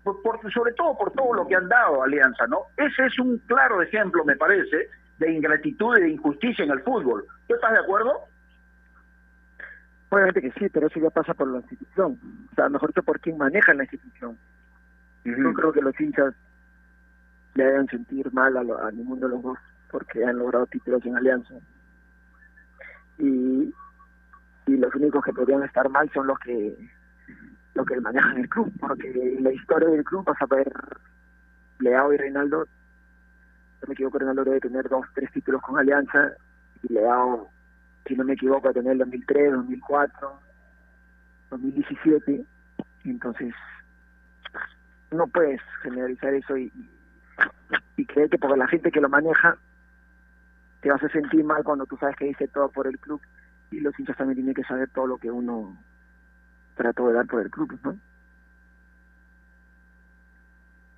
por- sobre todo por todo lo que han dado Alianza, ¿no? Ese es un claro ejemplo, me parece, de ingratitud y de injusticia en el fútbol. ¿Tú estás de acuerdo? Obviamente que sí, pero eso ya pasa por la institución. O sea, mejor que por quien maneja la institución. No creo que los hinchas le hagan sentir mal a, lo- a ninguno de los dos porque han logrado títulos en Alianza. Y, y los únicos que podrían estar mal son los que los que manejan el club, porque la historia del club vas a ver Leao y Reinaldo, no me equivoco, Reinaldo debe tener dos, tres títulos con Alianza, y Leao, si no me equivoco, a tener el 2003, 2004, 2017, entonces no puedes generalizar eso y, y creer que porque la gente que lo maneja te vas a sentir mal cuando tú sabes que dice todo por el club y los hinchas también tienen que saber todo lo que uno trató de dar por el club, ¿no?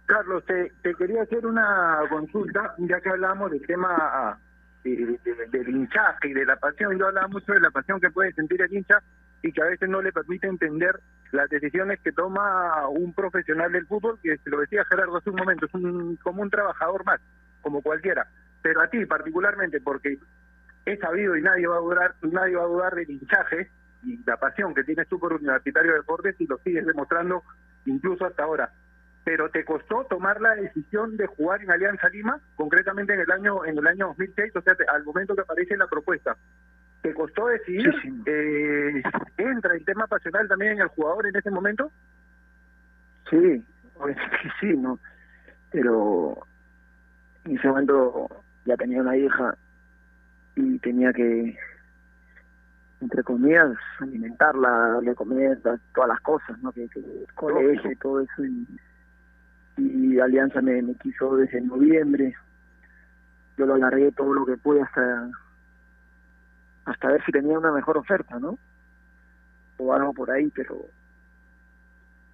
Carlos, te, te quería hacer una consulta, ya que hablamos del tema eh, de- del hinchaje y de la pasión. Yo hablaba mucho de la pasión que puede sentir el hincha y que a veces no le permite entender las decisiones que toma un profesional del fútbol, que se lo decía Gerardo hace un momento, es un, como un trabajador más, como cualquiera. Pero a ti particularmente, porque he sabido y nadie va a dudar, nadie va a dudar del hinchaje y la pasión que tienes tú por Universitario de Deportes y lo sigues demostrando incluso hasta ahora. Pero te costó tomar la decisión de jugar en Alianza Lima, concretamente en el año en el año 2006, o sea, al momento que aparece la propuesta. ¿Te costó decidir? Eh, ¿Entra el tema pasional también en el jugador en ese momento? Sí, obviamente que sí, ¿no? Pero en ese momento ya tenía una hija y tenía que, entre comillas, alimentarla, darle comer, dar todas las cosas, ¿no? Que, que el colegio y todo eso. Y, y Alianza me, quiso desde noviembre. Yo lo alargué todo lo que pude hasta hasta ver si tenía una mejor oferta, ¿no? O algo por ahí, pero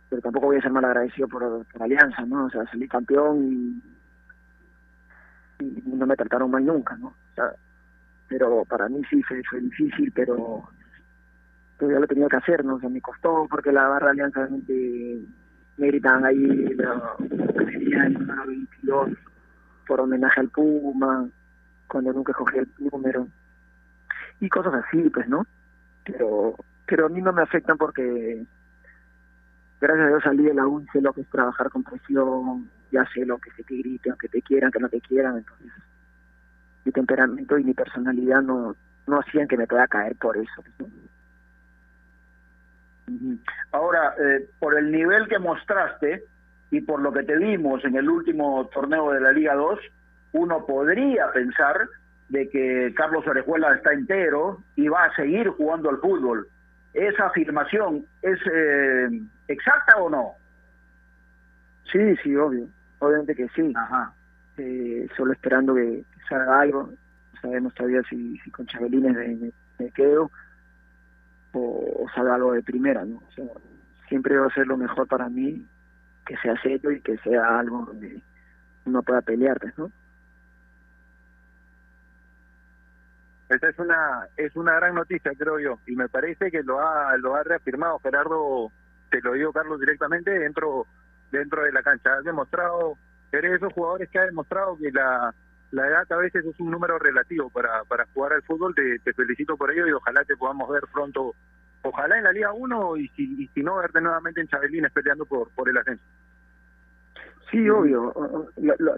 pero tampoco voy a ser mal agradecido por, Alianza, ¿no? O sea, salí campeón y, no me trataron mal nunca, ¿no? O pero para mí sí fue, fue difícil, pero, pero ya lo tenía que hacer, ¿no? O sea, me costó porque la barra Alianza realmente me gritaban ahí lo, sería el número 22 por homenaje al Puma, cuando nunca cogí el número. Y cosas así, pues, ¿no? Pero, pero a mí no me afectan porque gracias a Dios salí de la UN, sé lo que es trabajar con presión, ya sé lo que se te griten, que te quieran, que no te quieran, entonces mi temperamento y mi personalidad no, no hacían que me pueda caer por eso. Ahora, eh, por el nivel que mostraste y por lo que te vimos en el último torneo de la Liga 2, uno podría pensar de que Carlos Orejuela está entero y va a seguir jugando al fútbol. ¿Esa afirmación es eh, exacta o no? Sí, sí, obvio. Obviamente que sí. Ajá. Eh, solo esperando que, que salga algo. No sabemos todavía si, si con Chabelines me, me, me quedo o, o salga algo de primera, ¿no? Sea, siempre va a ser lo mejor para mí que sea serio y que sea algo donde uno pueda pelear, pues, ¿no? Esa es una es una gran noticia, creo yo, y me parece que lo ha lo ha reafirmado Gerardo, te lo digo Carlos directamente dentro dentro de la cancha. Has demostrado, eres de esos jugadores que ha demostrado que la la edad a veces es un número relativo para para jugar al fútbol. Te, te felicito por ello y ojalá te podamos ver pronto, ojalá en la Liga 1 y si y si no verte nuevamente en Chabelines peleando por por el ascenso. Sí, obvio. Lo, lo,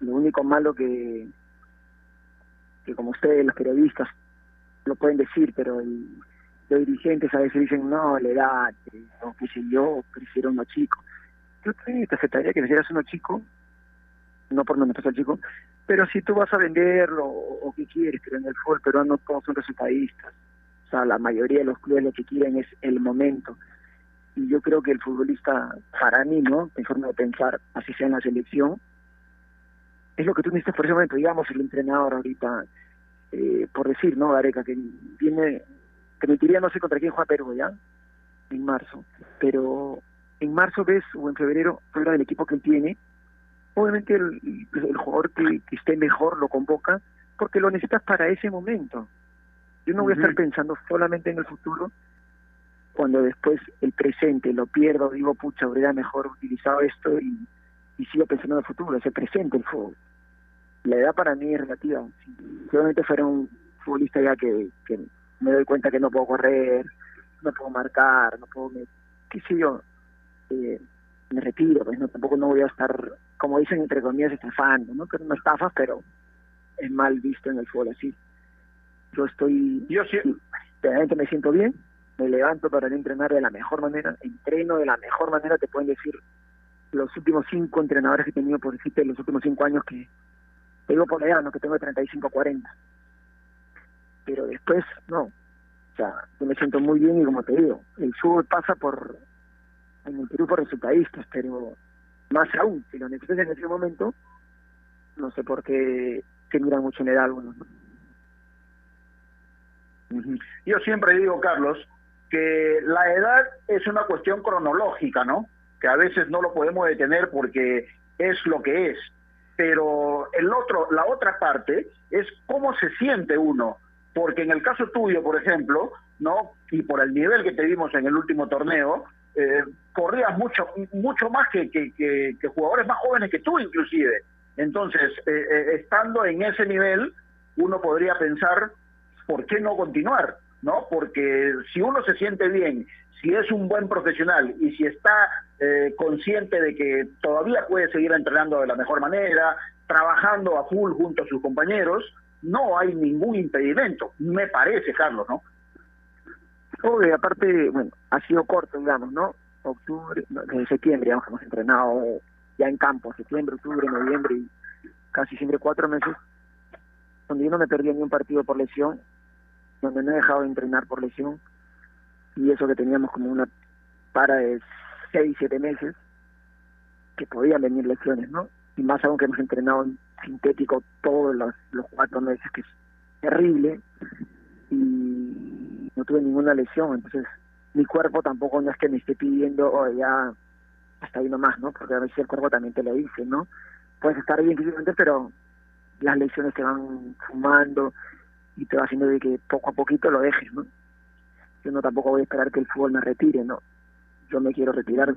lo único malo que que como ustedes, los periodistas, lo pueden decir, pero el, los dirigentes a veces dicen, no, la edad, eh, o qué sé yo, prefiero uno chico. Yo te, aceptaría que prefieras uno chico, no por no me al chico, pero si tú vas a venderlo o, qué quieres, pero en el fútbol peruano todos son resultadistas. O sea, la mayoría de los clubes lo que quieren es el momento. Y yo creo que el futbolista, para mí, ¿no? Mi forma de pensar, así sea en la selección, es lo que tú necesitas por ese momento. Digamos, el entrenador ahorita, eh, por decir, ¿no, Gareca? Que viene, te mentiría, no sé contra quién juega Perú, ¿ya? En marzo. Pero en marzo ves, o en febrero, fuera del equipo que tiene, obviamente el, el jugador que, que esté mejor lo convoca porque lo necesitas para ese momento. Yo no voy a estar pensando solamente en el futuro cuando después el presente lo pierdo, digo, pucha, habría mejor utilizado esto y, y sigo pensando en el futuro, ese presente el fútbol. La edad para mí es relativa. Si obviamente fuera un futbolista ya que, que me doy cuenta que no puedo correr, no puedo marcar, no puedo, me, qué sé yo, eh, me retiro, pues no, tampoco no voy a estar, como dicen entre comillas, estafando, ¿no? Que no estafas, pero es mal visto en el fútbol así. Yo estoy, yo sí, realmente me siento bien, me levanto para entrenar de la mejor manera, entreno de la mejor manera, te pueden decir los últimos cinco entrenadores que he tenido, por decirte, los últimos cinco años que te digo por edad, ¿no? que tengo de 35 a 40. Pero después, no. O sea, yo me siento muy bien y como te digo, el fútbol pasa por, en el Perú por resultadistas, pero más aún, si lo necesitas en ese momento, no sé por qué se mucho en edad algunos. ¿no? Yo siempre digo, Carlos, que la edad es una cuestión cronológica, ¿no? Que a veces no lo podemos detener porque es lo que es. Pero el otro, la otra parte es cómo se siente uno. Porque en el caso tuyo, por ejemplo, ¿no? Y por el nivel que te vimos en el último torneo, eh, corrías mucho mucho más que, que, que, jugadores más jóvenes que tú inclusive. Entonces, eh, eh, estando en ese nivel, uno podría pensar, ¿por qué no continuar? ¿No? Porque si uno se siente bien, si es un buen profesional y si está eh, consciente de que todavía puede seguir entrenando de la mejor manera, trabajando a full junto a sus compañeros, no hay ningún impedimento, me parece, Carlos, ¿no? Obvio, aparte, bueno, ha sido corto, digamos, ¿no? Octubre, desde septiembre, digamos, hemos entrenado ya en campo, septiembre, octubre, noviembre y casi siempre cuatro meses, donde yo no me perdí ni un partido por lesión, donde no he dejado de entrenar por lesión, y eso que teníamos como una para de seis, siete meses, que podían venir lesiones, ¿no? Y más aún que hemos entrenado en sintético todos los, los cuatro meses, que es terrible, y no tuve ninguna lesión, entonces mi cuerpo tampoco no es que me esté pidiendo, oh, ya hasta ahí nomás, ¿no? Porque a veces el cuerpo también te lo dice, ¿no? Puedes estar bien físicamente, pero las lesiones te van fumando y te va haciendo de que poco a poquito lo dejes, ¿no? Yo no tampoco voy a esperar que el fútbol me retire, ¿no? Yo me quiero retirar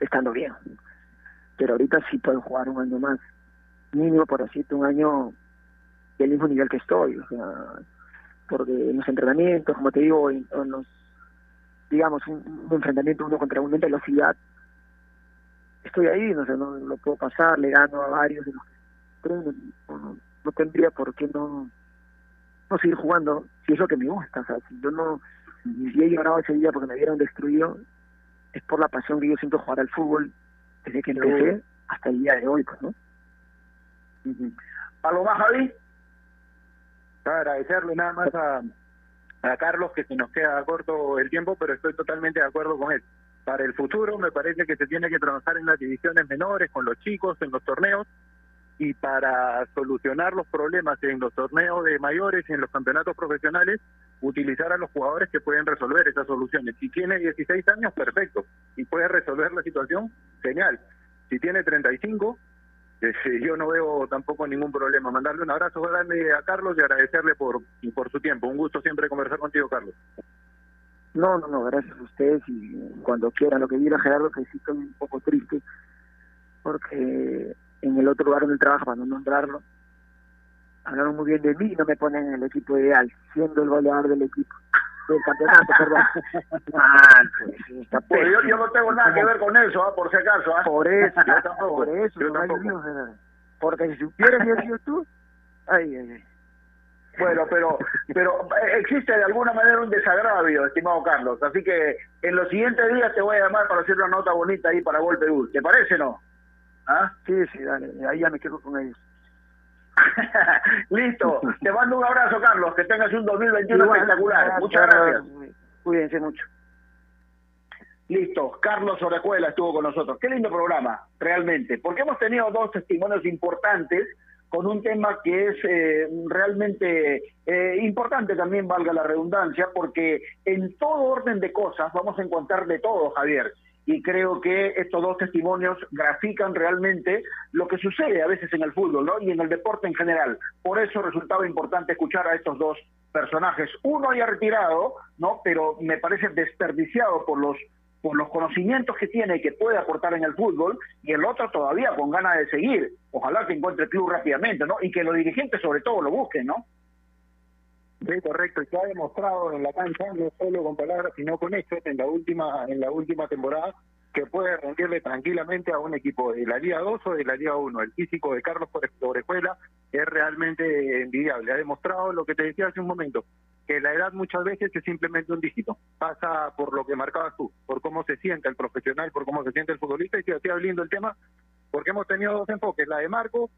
estando bien. Pero ahorita sí puedo jugar un año más, mínimo por decirte un año del mismo nivel que estoy, o sea, porque en los entrenamientos, como te digo, en, en los, digamos, un, un enfrentamiento uno contra uno en velocidad, estoy ahí, no sé, no lo puedo pasar, le gano a varios de los que entreno, no, tendría por qué no, no seguir jugando si es lo que me gusta, o sea, si yo no, si he llorado ese día porque me vieron destruido, es por la pasión que yo siento jugar al fútbol desde que empecé hasta el día de hoy, pues, ¿no? ¿Algo más, Javi? Agradecerle nada más a, a Carlos que se nos queda corto el tiempo, pero estoy totalmente de acuerdo con él. Para el futuro me parece que se tiene que trabajar en las divisiones menores, con los chicos, en los torneos, y para solucionar los problemas en los torneos de mayores en los campeonatos profesionales, utilizar a los jugadores que pueden resolver esas soluciones. Si tiene 16 años, perfecto, y puede resolver la situación, genial. Si tiene 35, eh, yo no veo tampoco ningún problema. Mandarle un abrazo grande a Carlos y agradecerle por, por su tiempo. Un gusto siempre conversar contigo, Carlos. No, no, no, gracias a ustedes y cuando quieran. Lo que diga Gerardo, que sí estoy un poco triste, porque en el otro lugar donde trabajo, para no nombrarlo, hablaron muy bien de mí y no me ponen en el equipo ideal, siendo el goleador del equipo, del campeonato, perdón. Ah, pues, Pues yo, no tengo nada que ver con eso, ¿ah? por si acaso. ¿ah? Por eso, Yo tampoco, por eso, yo no tampoco. porque si supieras que sido tú, ay, ay, ay. Bueno, pero pero eh, existe de alguna manera un desagravio, estimado Carlos. Así que en los siguientes días te voy a llamar para hacer una nota bonita ahí para Gol Perú. ¿Te parece no? ¿Ah? Sí, sí, dale, ahí ya me quedo con ellos. Listo. Te mando un abrazo, Carlos. Que tengas un 2021 Igual, espectacular. Muchas gracias. Cuídense mucho. Listo, Carlos Orejuela estuvo con nosotros. Qué lindo programa, realmente, porque hemos tenido dos testimonios importantes con un tema que es eh, realmente eh, importante también, valga la redundancia, porque en todo orden de cosas vamos a encontrar de todo, Javier. Y creo que estos dos testimonios grafican realmente lo que sucede a veces en el fútbol y en el deporte en general. Por eso resultaba importante escuchar a estos dos personajes. Uno ya retirado, ¿no? pero me parece desperdiciado por los por los conocimientos que tiene y que puede aportar en el fútbol, y el otro todavía con ganas de seguir. Ojalá que encuentre el club rápidamente, ¿no? Y que los dirigentes sobre todo lo busquen, ¿no? Sí, correcto, y se ha demostrado en la cancha, no solo con palabras, sino con hechos en la última en la última temporada, que puede rendirle tranquilamente a un equipo de la Liga 2 o de la Liga 1. El físico de Carlos Orejuela es realmente envidiable. Ha demostrado lo que te decía hace un momento, que la edad muchas veces es simplemente un dígito. Pasa por lo que marcabas tú, por cómo se siente el profesional, por cómo se siente el futbolista, y se hacía lindo el tema, porque hemos tenido dos enfoques, la de Marco,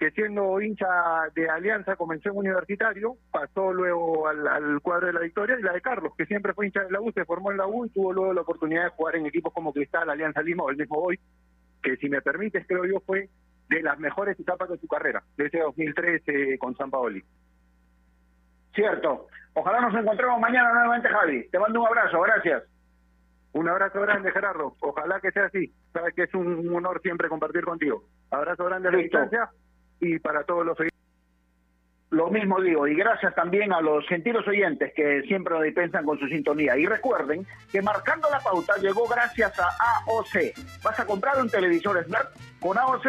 que siendo hincha de Alianza comenzó en universitario, pasó luego al, al cuadro de la Victoria, y la de Carlos, que siempre fue hincha de la U, se formó en la U y tuvo luego la oportunidad de jugar en equipos como Cristal, Alianza Lima o el mismo hoy, que si me permites, creo yo, fue de las mejores etapas de su carrera, de ese 2013 con San Paoli. Cierto. Ojalá nos encontremos mañana nuevamente, Javi. Te mando un abrazo, gracias. Un abrazo grande, Gerardo. Ojalá que sea así. Sabes que es un honor siempre compartir contigo. Abrazo grande a la distancia y para todos los oyentes. Lo mismo digo, y gracias también a los gentiles oyentes que siempre nos dispensan con su sintonía. Y recuerden que marcando la pauta llegó gracias a AOC. ¿Vas a comprar un televisor Smart? Con AOC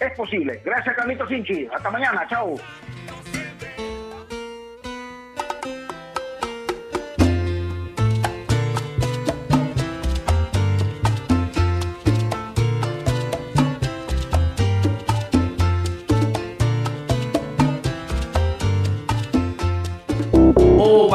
es posible. Gracias, Carlitos Sinchi. Hasta mañana. Chao.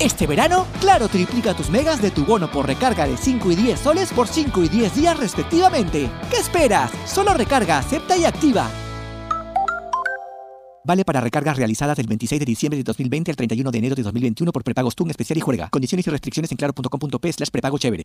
Este verano, Claro triplica tus megas de tu bono por recarga de 5 y 10 soles por 5 y 10 días respectivamente. ¿Qué esperas? Solo recarga, acepta y activa. Vale para recargas realizadas del 26 de diciembre de 2020 al 31 de enero de 2021 por prepagos TUN especial y juega. Condiciones y restricciones en claro.com.p slash prepago chévere.